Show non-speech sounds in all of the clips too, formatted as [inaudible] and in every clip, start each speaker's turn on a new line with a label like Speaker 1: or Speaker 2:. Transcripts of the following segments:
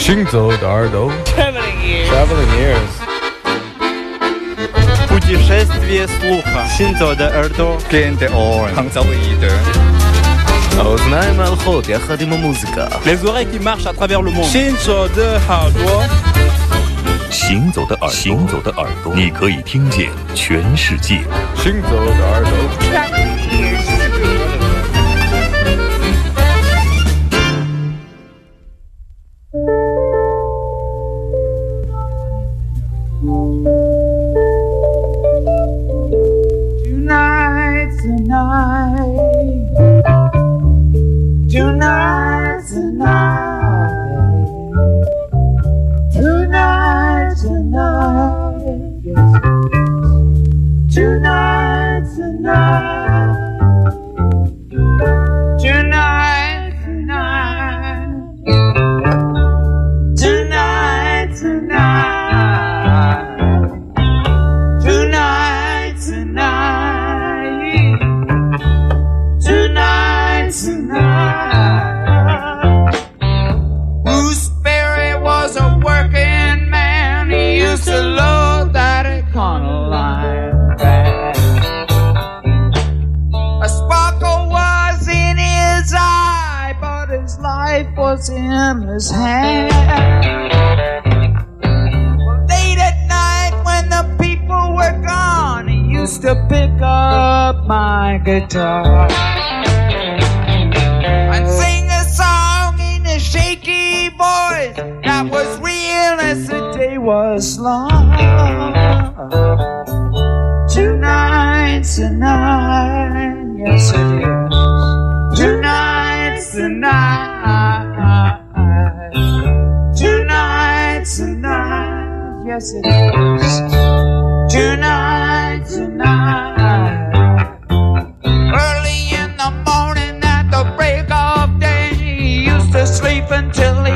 Speaker 1: 行走的耳朵
Speaker 2: Traveling ears.
Speaker 1: Traveling ears
Speaker 3: Путешествие слуха. Синзо де Эрдо.
Speaker 4: Gente on. Hangzauide.
Speaker 1: האוזניים ההלכות יחד עם המוזיקה
Speaker 3: Les oreilles qui marchent à travers le monde.
Speaker 2: 行走的耳朵，
Speaker 5: 行走的耳朵，行走的耳朵，你可以听见全世界。
Speaker 1: 行走的耳朵
Speaker 6: to pick up my guitar and sing a song in a shaky voice that was real as the day was long. Tonight's the night, yes it is. Tonight's the night. Tonight's the night, yes it is. Tonight
Speaker 7: sleep until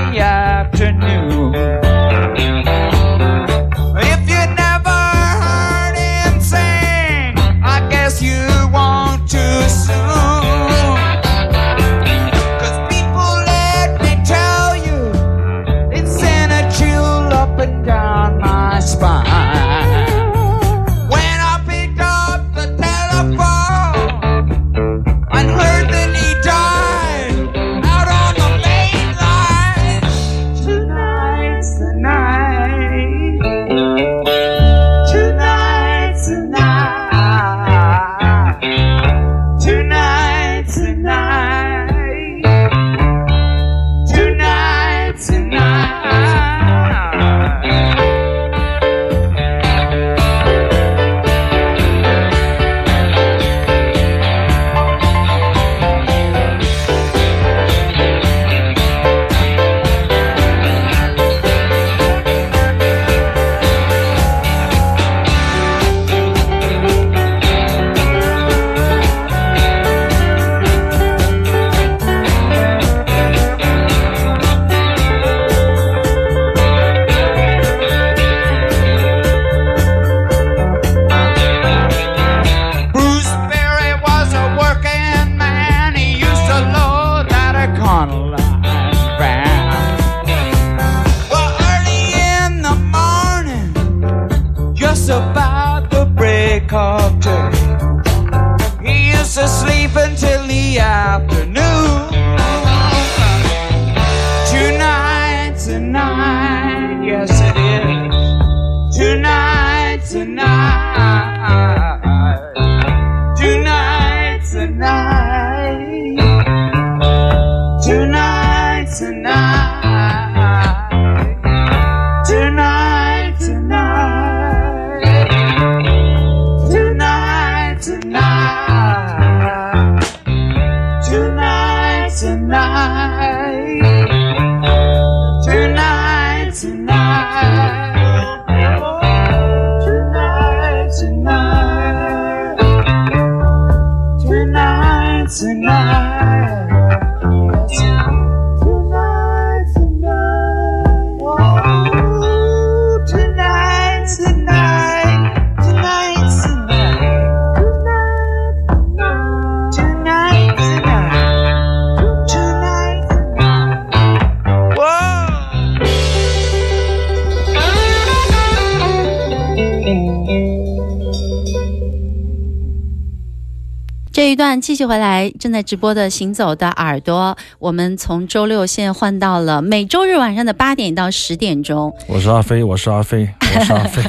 Speaker 7: 继续回来，正在直播的《行走的耳朵》，我们从周六现在换到了每周日晚上的八点到十点钟。
Speaker 8: 我是阿飞，我是阿飞，我是阿飞。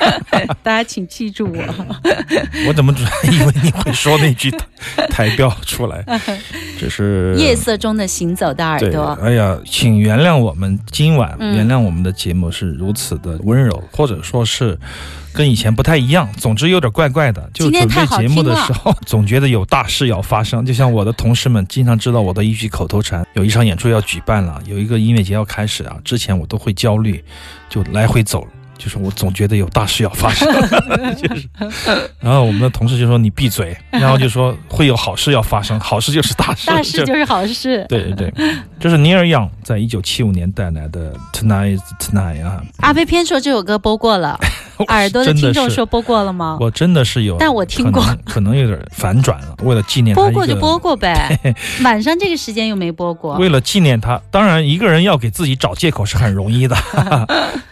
Speaker 8: [laughs]
Speaker 7: 大家请记住我。[laughs]
Speaker 8: 我怎么以为你会说那句台标出来？[laughs] 这是
Speaker 7: 夜色中的行走的耳，朵。
Speaker 8: 哎呀，请原谅我们今晚，
Speaker 7: 嗯
Speaker 8: 原谅我们的节目是如此的温柔，或者说是跟以前不太一样。总之有点怪怪的。就准备节目的时候，总觉得有大事要发生。就像我的同事们经常知道我的一句口头禅：有一场演出要举办了，有一个音乐节要开始啊，之前我都会焦虑，就来回走。就是我总觉得有大事要发生，[laughs] 就是，然后我们的同事就说你闭嘴，[laughs] 然后就说会有好事要发生，好事就是大事，
Speaker 7: 大事就是。好事。
Speaker 8: 对对。对，就是 Neil Young 在一九七五年带来的《Tonight Tonight》啊，
Speaker 7: 阿飞偏说这首歌播过了，[laughs] [laughs] 耳朵的听众说播过了吗？
Speaker 8: 我真的是有，
Speaker 7: 但我听过
Speaker 8: 可能，可能有点反转了。为了纪念他
Speaker 7: 播过就 [laughs] 播过呗，[laughs] 晚上这个时间又没播过。
Speaker 8: 为了纪念他，当然一个人要给自己找借口是很容易的，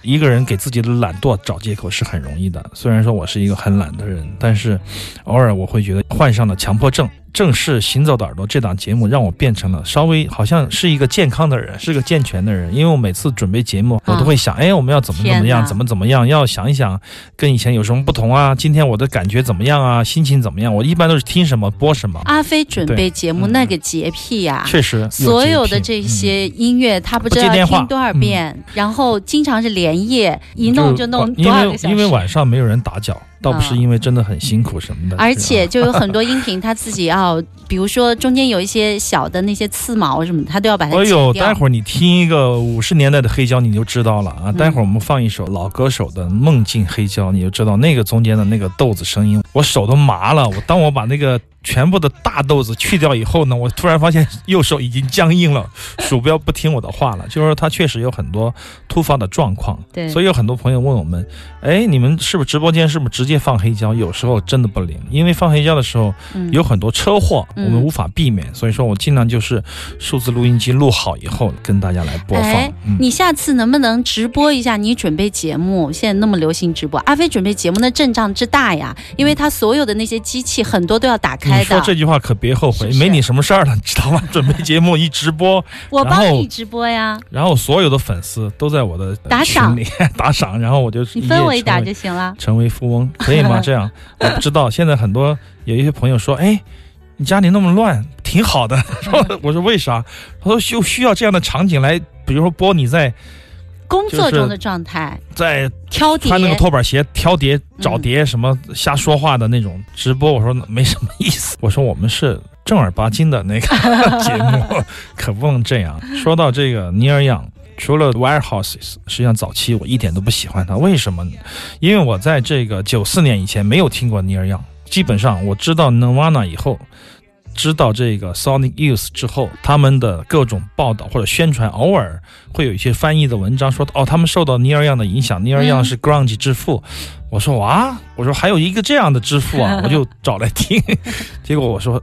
Speaker 8: 一个人给自己的懒惰找借口是很容易的。虽然说我是一个很懒的人，但是偶尔我会觉得患上了强迫症。正式《行走的耳朵》这档节目让我变成了稍微好像是一个健康的人，是个健全的人。因为我每次准备节目，我都会想，哎，我们要怎么怎么样，怎么怎么样，要想一想跟以前有什么不同啊？今天我的感觉怎么样啊？心情怎么样？我一般都是听什么播什么。
Speaker 7: 阿飞准备节目
Speaker 8: 嗯
Speaker 7: 那个洁癖呀、
Speaker 8: 确实
Speaker 7: 所有的这
Speaker 8: 嗯
Speaker 7: 些音乐，他不知道听多少遍，然后经常是连夜一弄就弄多少个小时。
Speaker 8: 因为晚上没有人打搅，倒不是
Speaker 7: 嗯
Speaker 8: 因为真的很辛苦什么的，
Speaker 7: 而且就有很多音频，[laughs] 他自己要，比如说中间有一些小的那些刺毛什么的，他都要把它剪
Speaker 8: 哎呦，
Speaker 7: 掉。
Speaker 8: 待会儿你听一个五十年代的黑胶，你就知道了
Speaker 7: 嗯
Speaker 8: 啊！待会儿我们放一首老歌手的《梦境黑胶》，你就知道那个中间的那个豆子声音，我手都麻了。我当我把那个全部的大豆子去掉以后呢，我突然发现右手已经僵硬了，[laughs] 鼠标不听我的话了。就是说，它确实有很多突发的状况。
Speaker 7: 对
Speaker 8: 所以有很多朋友问我们，哎，你们是不是直播间是不是直接放黑胶？有时候真的不灵，因为放黑胶的时候
Speaker 7: 嗯
Speaker 8: 有很多车祸，
Speaker 7: 嗯
Speaker 8: 我们无法避免。所以说我尽量就是数字录音机录好以后跟大家来播放。
Speaker 7: 哎，
Speaker 8: 嗯，
Speaker 7: 你下次能不能直播一下你准备节目？现在那么流行直播，阿飞准备节目的阵仗之大呀，因为他所有的那些机器很多都要打开
Speaker 8: 你说。这句话可别后悔，
Speaker 7: 是是
Speaker 8: 没你什么事儿了，知道吗？准备节目一直播，[laughs]
Speaker 7: 我帮你直播呀，
Speaker 8: 然后所有的粉丝都在我的呃
Speaker 7: 打赏
Speaker 8: 群里 [laughs] 打赏，然后我就
Speaker 7: 你分我一点就行了。
Speaker 8: 成为富翁，可以吗？这样 [laughs] 我不知道。现在很多有一些朋友说，哎，你家里那么乱，挺好的。说我说为啥？他说就需要这样的场景来，比如说播你在
Speaker 7: 工作中的状态，
Speaker 8: 在
Speaker 7: 挑碟
Speaker 8: 穿那个拖板鞋挑碟、找碟什么瞎说话的那种直播，我说没什么意思。[laughs] 我说我们是正儿八经的那个 [laughs] 节目，可不能这样。说到这个，Neil Young，。除了 Warehouses，实际上早期我一点都不喜欢他，为什么呢？因为我在这个九四年以前没有听过 Neil Young，，基本上我知道 Nirvana 以后，知道这个 Sonic Youth 之后，他们的各种报道或者宣传，偶尔会有一些翻译的文章说，哦，他们受到 Neil Young 的影响，，Neil Young 是 grunge 之父。我说哇，我说还有一个这样的之父啊，[laughs] 我就找来听，[laughs] 结果我说。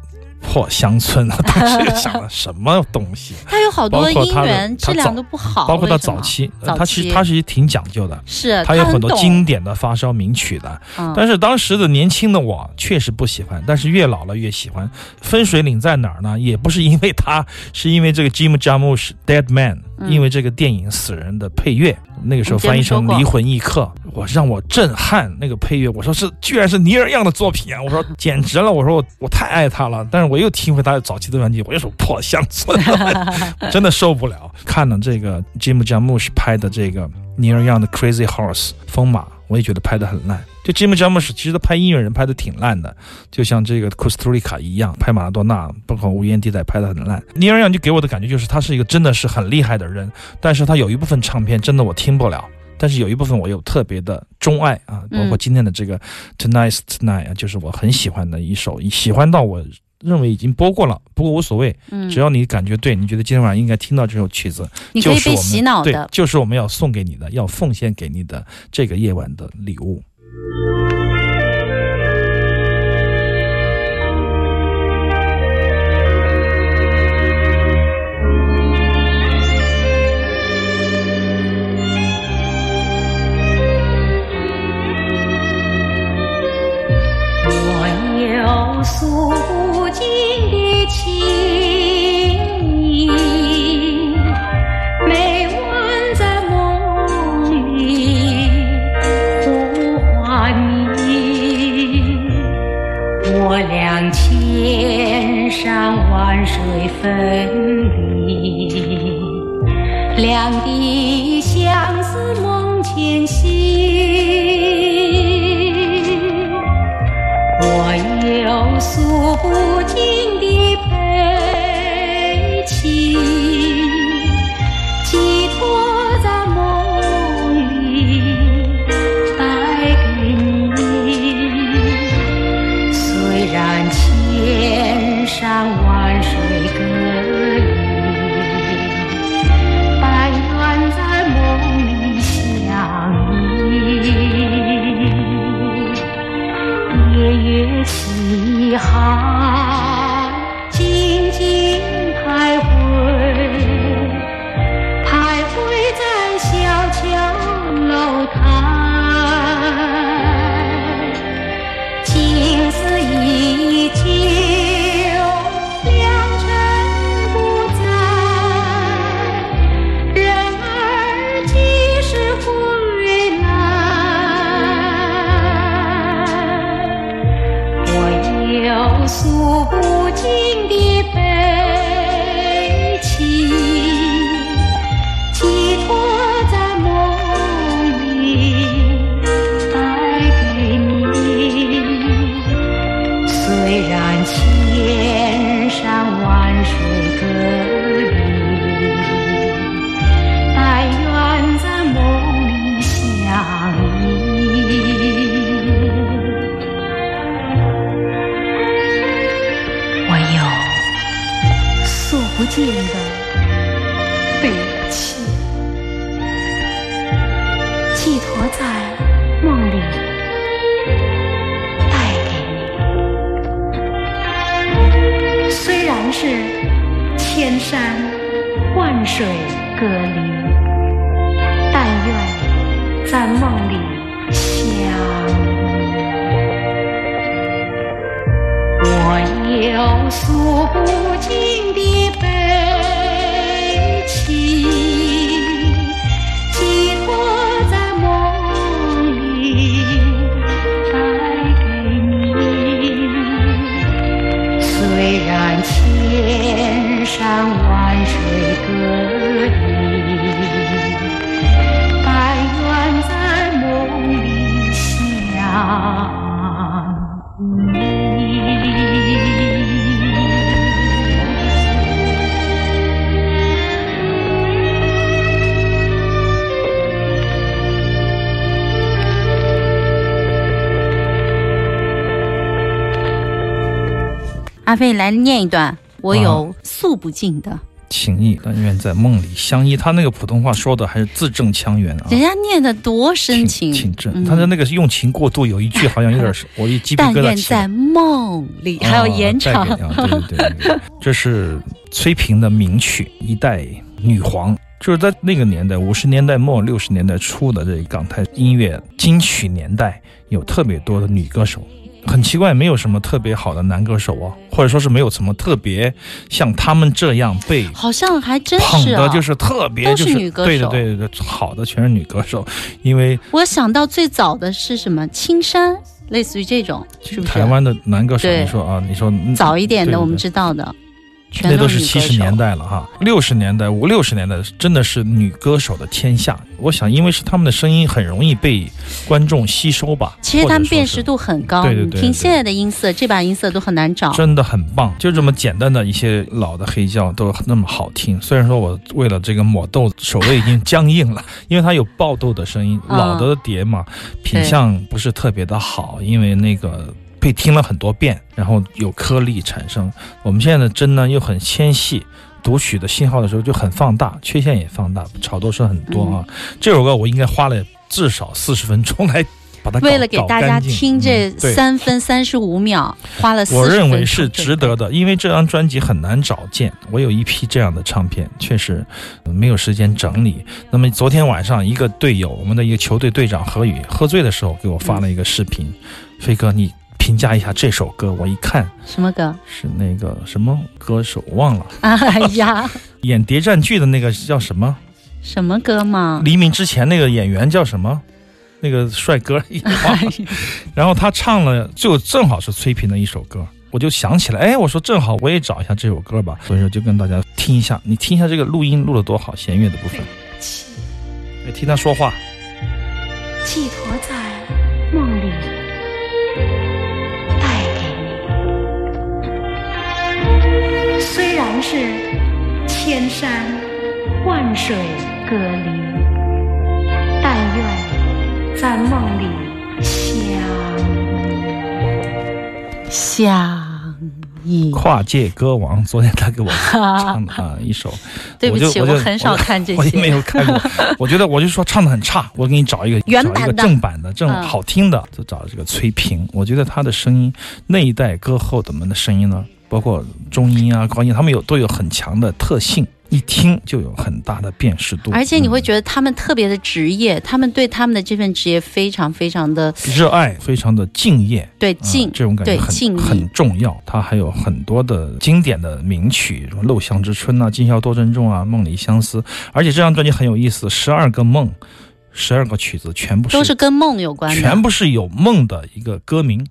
Speaker 8: 破乡村啊！[laughs] 当时又想了什么东西，[laughs]
Speaker 7: 他有好多音
Speaker 8: 包括它的
Speaker 7: 源质量都不好，
Speaker 8: 包括他早期，呃他其实
Speaker 7: 期
Speaker 8: 他是挺讲究的，
Speaker 7: 是
Speaker 8: 他有很多经典的发烧名曲的。
Speaker 7: 嗯
Speaker 8: 但是当时的年轻的我确实不喜欢，但是越老了越喜欢。分水岭在哪儿呢？也不是因为他，是因为这个 Jim Jarmusch Dead Man，、
Speaker 7: 嗯
Speaker 8: 因为这个电影《死人》的配乐，那个时候翻译成离魂一刻》，我让我震撼那个配乐。我说是居然是尼尔样的作品啊！我说简直了！我说我我太爱他了。但是我又听回他早期的专辑，我又说破乡村，[laughs] 真的受不了。看了这个 Jim Jarmusch 拍的这个尼尔样的 Crazy Horse 疯马，我也觉得拍的很烂。就 Jim Jarmusch 其实他拍音乐人拍的挺烂的，就像这个 Costa 一样，拍马拉多纳，包括无烟地带拍的很烂。尼尔杨就给我的感觉就是他是一个真的是很厉害的人，但是他有一部分唱片真的我听不了。但是有一部分我有特别的钟爱啊，包括今天的这个 Tonight's Tonight 啊，就是我很喜欢的一首，喜欢到我认为已经播过了，不过无所谓，
Speaker 7: 嗯
Speaker 8: 只要你感觉对，你觉得今天晚上应该听到这首曲子，
Speaker 7: 你可以被洗脑的，。
Speaker 8: 就是我们要送给你的，要奉献给你的这个夜晚的礼物。
Speaker 9: Thank you. 山水分离，两地相思梦前行，我又诉不尽。
Speaker 7: 阿飞来念一段，我有诉不尽的，
Speaker 8: 情谊，但愿在梦里相依。他那个普通话说的还是字正腔圆啊，
Speaker 7: 人家念的多深情，
Speaker 8: 挺正。
Speaker 7: 嗯
Speaker 8: 他的那个用情过度，有一句好像有点是，我一鸡皮
Speaker 7: 但愿在。梦里，还有延长
Speaker 8: 对对对，[laughs] 这是崔萍的名曲《一代女皇》，就是在那个年代，五十年代末六十年代初的这港台音乐金曲年代，有特别多的女歌手。很奇怪，没有什么特别好的男歌手啊，或者说是没有什么特别像他们这样被
Speaker 7: 好像还真是啊，
Speaker 8: 的，就是特别
Speaker 7: 都
Speaker 8: 就是是
Speaker 7: 女歌手。
Speaker 8: 对的对的，好的全是女歌手，因为
Speaker 7: 我想到最早的是什么青山，类似于这种，是不是？
Speaker 8: 台湾的男歌手，你说啊，你说嗯
Speaker 7: 早一点的我们知道的，全
Speaker 8: 那都是七十年。代了哈，六十年代五六十年代真的是女歌手的天下。我想，因为是她们的声音很容易被观众吸收吧。
Speaker 7: 其实他们辨识度很高，
Speaker 8: 对对对对
Speaker 7: 听现在的音色，这把音色都很难找。
Speaker 8: 真的很棒，就这么简单的一些老的黑胶都那么好听。虽然说我为了这个抹豆，手都已经僵硬了，因为它有爆豆的声音，
Speaker 7: 啊
Speaker 8: 老的碟嘛，品相不是特别的好，因为那个。被听了很多遍，然后有颗粒产生。我们现在的针呢又很纤细，读取的信号的时候就很放大，缺陷也放大，炒豆声很多啊。
Speaker 7: 嗯
Speaker 8: 这首歌我应该花了至少四十分钟来把它
Speaker 7: 为了给大家听这三分三十五秒，花了40
Speaker 8: 我认为是值得的，因为这张专辑很难找见。我有一批这样的唱片，确实呃没有时间整理。那么昨天晚上，一个队友，我们的一个球队队长何宇喝醉的时候给我发了一个视频，飞哥你评价一下这首歌。我一看
Speaker 7: 什么歌？
Speaker 8: 是那个什么歌手忘了，[laughs]
Speaker 7: 哎呀，[laughs]
Speaker 8: 演谍战剧的那个叫什么？
Speaker 7: 什么歌嘛？
Speaker 8: 黎明之前那个演员叫什么？那个帅哥也忘了。然后他唱了，就正好是崔萍的一首歌。我就想起来，哎，我说正好我也找一下这首歌吧，所以说就跟大家听一下，你听一下这个录音录的多好，弦乐的部分，
Speaker 9: 寄
Speaker 8: 哎听他说话，
Speaker 9: 寄托在梦里，虽然是千山万水隔离，但愿在梦里相
Speaker 7: 相依。
Speaker 8: 跨界歌王，昨天他给我唱的啊一首，[laughs]
Speaker 7: 对不起，
Speaker 8: 我就
Speaker 7: 我很少看这
Speaker 8: 我也没。有看过，[laughs] 我觉得我就说唱的很差，我给你找一个
Speaker 7: 原
Speaker 8: 找一个
Speaker 7: 版的
Speaker 8: 正版的、正
Speaker 7: 嗯
Speaker 8: 好听的，就找了这个崔萍。我觉得她的声音，那一代歌后怎么的声音呢，包括中音啊、高音，他们有都有很强的特性，一听就有很大的辨识度，
Speaker 7: 而且你会
Speaker 8: 嗯
Speaker 7: 觉得他们特别的职业，他们对他们的这份职业非常非常的
Speaker 8: 热爱，非常的敬业。啊
Speaker 7: 对敬，
Speaker 8: 这种感觉很很重要。它还有很多的经典的名曲，什么《陋巷之春》啊，《今宵多珍重》啊，《梦里相思》。而且这张专辑很有意思，十二个梦，十二个曲子全部是
Speaker 7: 都是跟梦有关的。
Speaker 8: 全部是有梦的一个歌名，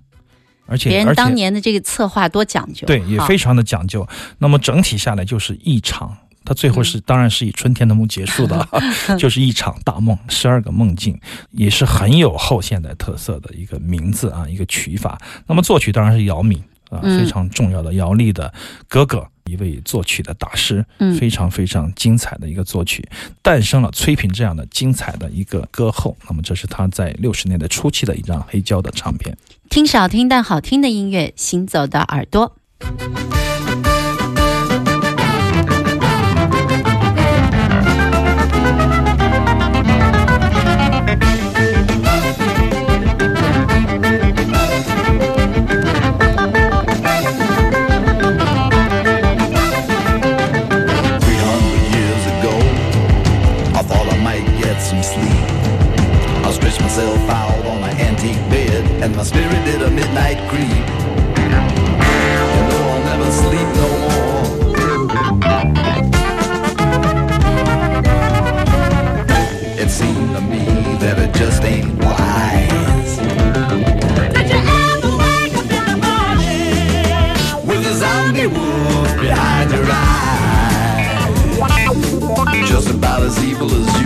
Speaker 8: 而且
Speaker 7: 别人当年的这个策划多讲究，
Speaker 8: 对也非常的讲究。那么整体下来就是一场。它最后
Speaker 7: 嗯
Speaker 8: 是，当然是以春天的梦结束的，[laughs] [laughs] 就是一场大梦，十二个梦境，也是很有后现代特色的一个名字啊，一个曲法。那么作曲当然是姚敏非常重要的姚丽的哥哥，一位作曲的大师，
Speaker 7: 嗯
Speaker 8: 非常非常精彩的一个作曲，诞生了崔萍这样的精彩的一个歌后。那么这是他在六十年代初期的一张黑胶的唱片。
Speaker 7: 听少听但好听的音乐，行走的耳朵。
Speaker 10: A creep. You know I'll never sleep no more. It seemed to me that it just ain't wise. Did you ever wake up in the morning with a zombie wolf behind your eyes? Just about as evil as you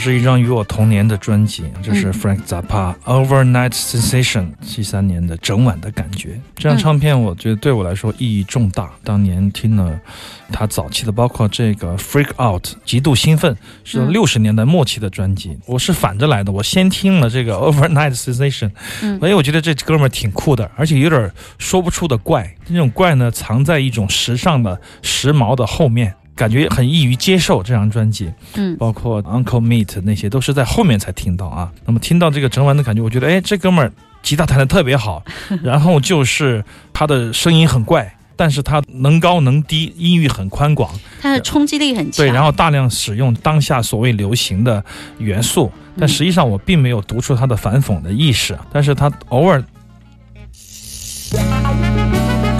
Speaker 8: 是一张与我同年的专辑，这是
Speaker 7: 嗯
Speaker 8: Frank Zappa、Overnight Sensation，七三年的整晚的感觉。这张唱片我觉得对我来说意义重大，当年听了他早期的，包括这个 Freak Out，极度兴奋，是
Speaker 7: 嗯
Speaker 8: 六十年代末期的专辑。我是反着来的，我先听了这个 Overnight Sensation，
Speaker 7: 嗯
Speaker 8: 哎，我觉得这哥们儿挺酷的，而且有点说不出的怪。这种怪呢，藏在一种时尚的、时髦的后面。感觉很易于接受这张专辑，
Speaker 7: 嗯
Speaker 8: 包括 Uncle Meat 那些都是在后面才听到啊。那么听到这个整晚的感觉，我觉得哎，这哥们儿吉他弹得特别好，[laughs] 然后就是他的声音很怪，但是他能高能低，音域很宽广，
Speaker 7: 它的冲击力很强。
Speaker 8: 对，然后大量使用当下所谓流行的元素，但实际上我并没有读出他的反讽的意识，但是他偶尔。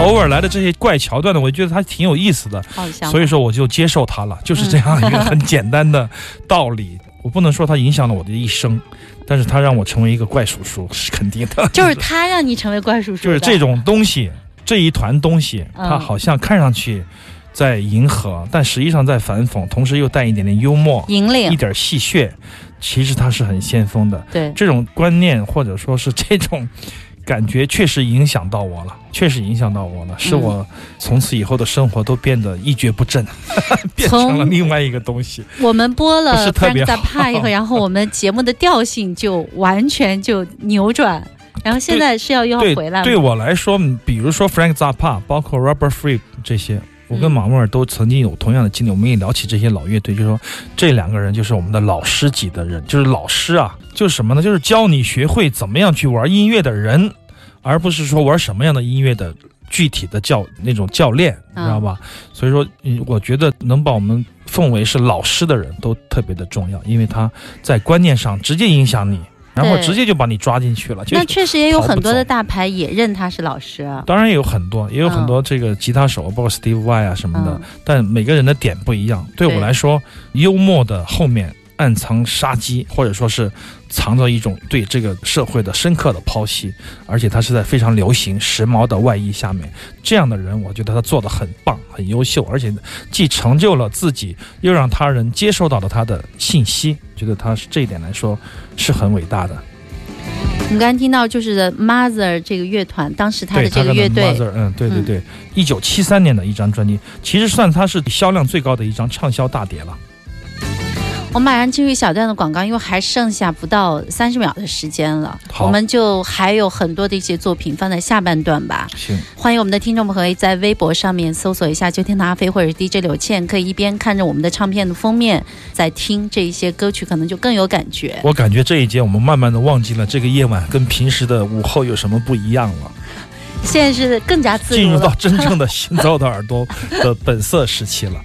Speaker 8: 偶尔来的这些怪桥段呢，我觉得他挺有意思的，所以说我就接受他了，就是这样一个很简单的道理。我不能说他影响了我的一生，[laughs] 但是他让我成为一个怪叔叔是肯定的。
Speaker 7: 就是他让你成为怪叔叔，
Speaker 8: 就是这种东西，这一团东西，
Speaker 7: 嗯
Speaker 8: 它好像看上去在迎合，但实际上在反讽，同时又带一点点幽默，
Speaker 7: 引领
Speaker 8: 一点戏谑，其实它是很先锋的。
Speaker 7: 对，
Speaker 8: 这种观念或者说是这种感觉，确实影响到我了，确实影响到我了，使
Speaker 7: 嗯
Speaker 8: 我从此以后的生活都变得一蹶不振，[laughs] 变成了另外一个东西。
Speaker 7: 我们播了 Frank
Speaker 8: 好
Speaker 7: Zappa 以后，然后我们节目的调性就完全就扭转，然后现在是要又要回来了。
Speaker 8: 对我来说，嗯比如说 Frank Zappa，包括 Robert Fripp 这些，我跟
Speaker 7: 嗯
Speaker 8: 马穆尔都曾经有同样的经历。我们也聊起这些老乐队，就说这两个人就是我们的老师级的人，就是老师啊，就是什么呢？就是教你学会怎么样去玩音乐的人，而不是说玩什么样的音乐的具体的教那种教练，你知道吧？所以说，嗯，我觉得能把我们奉为是老师的人都特别的重要，因为他在观念上直接影响你。然后直接就把你抓进去了，就
Speaker 7: 那确实也有很多的大牌也认他是老师啊。
Speaker 8: 当然也有很多，也有很多这个吉他手，包括 Steve Vai 啊什么的，
Speaker 7: 嗯。
Speaker 8: 但每个人的点不一样。对我来说，幽默的后面暗藏杀机，或者说是藏着一种对这个社会的深刻的剖析，而且他是在非常流行、时髦的外衣下面，这样的人，我觉得他做的很棒、很优秀，而且既成就了自己，又让他人接收到了他的信息，觉得他是这一点来说是很伟大的。
Speaker 7: 我们刚才听到就是 The Mother 这个乐团，当时他的这个乐队
Speaker 8: ，Mother，嗯，对对
Speaker 7: 嗯
Speaker 8: 对，一九七三年的一张专辑，其实算他是销量最高的一张畅销大碟了。
Speaker 7: 我们马上进入一小段的广告，因为还剩下不到三十秒的时间了，
Speaker 8: 好
Speaker 7: 我们就还有很多的一些作品放在下半段吧。
Speaker 8: 行，
Speaker 7: 欢迎我们的听众朋友在微博上面搜索一下“秋天的阿飞”或者是 DJ 柳倩，可以一边看着我们的唱片的封面，在听这一些歌曲，可能就更有感觉。
Speaker 8: 我感觉这一节我们慢慢的忘记了这个夜晚跟平时的午后有什么不一样了，[laughs]
Speaker 7: 现在是更加自由
Speaker 8: 进入到。真正的行走的耳朵的本色时期了。